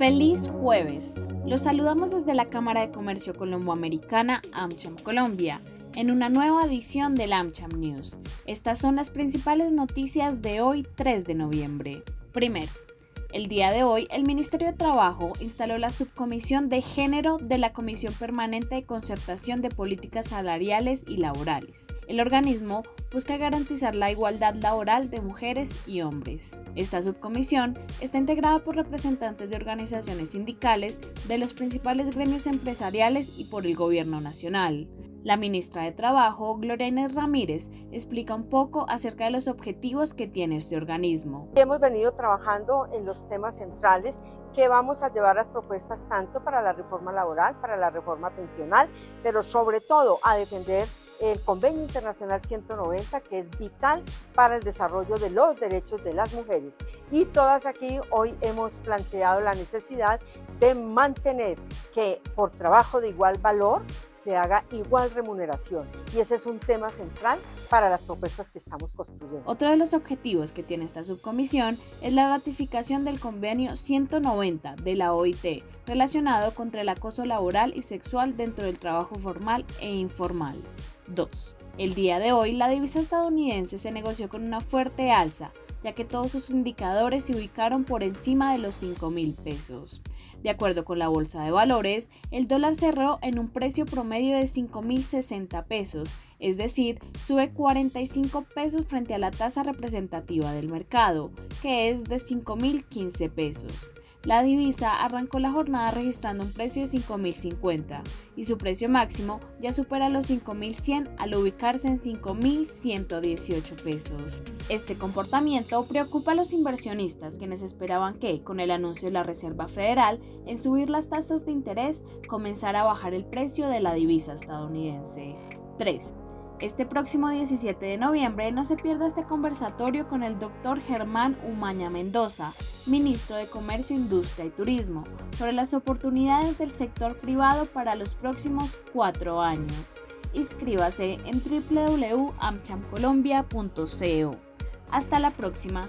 Feliz jueves. Los saludamos desde la Cámara de Comercio Colomboamericana AmCham Colombia en una nueva edición del AmCham News. Estas son las principales noticias de hoy 3 de noviembre. Primero, el día de hoy, el Ministerio de Trabajo instaló la Subcomisión de Género de la Comisión Permanente de Concertación de Políticas Salariales y Laborales. El organismo busca garantizar la igualdad laboral de mujeres y hombres. Esta subcomisión está integrada por representantes de organizaciones sindicales, de los principales gremios empresariales y por el Gobierno Nacional. La ministra de Trabajo, Gloria Ramírez, explica un poco acerca de los objetivos que tiene este organismo. Hemos venido trabajando en los temas centrales que vamos a llevar las propuestas tanto para la reforma laboral, para la reforma pensional, pero sobre todo a defender el Convenio Internacional 190, que es vital para el desarrollo de los derechos de las mujeres. Y todas aquí hoy hemos planteado la necesidad de mantener que por trabajo de igual valor se haga igual remuneración. Y ese es un tema central para las propuestas que estamos construyendo. Otro de los objetivos que tiene esta subcomisión es la ratificación del Convenio 190 de la OIT relacionado contra el acoso laboral y sexual dentro del trabajo formal e informal. 2. El día de hoy, la divisa estadounidense se negoció con una fuerte alza, ya que todos sus indicadores se ubicaron por encima de los 5 mil pesos. De acuerdo con la Bolsa de Valores, el dólar cerró en un precio promedio de 5.060 pesos, es decir, sube 45 pesos frente a la tasa representativa del mercado, que es de 5.015 pesos. La divisa arrancó la jornada registrando un precio de 5.050 y su precio máximo ya supera los 5.100 al ubicarse en 5.118 pesos. Este comportamiento preocupa a los inversionistas quienes esperaban que, con el anuncio de la Reserva Federal en subir las tasas de interés, comenzara a bajar el precio de la divisa estadounidense. 3. Este próximo 17 de noviembre no se pierda este conversatorio con el doctor Germán Umaña Mendoza, ministro de Comercio, Industria y Turismo, sobre las oportunidades del sector privado para los próximos cuatro años. Inscríbase en www.amchamcolombia.co. Hasta la próxima.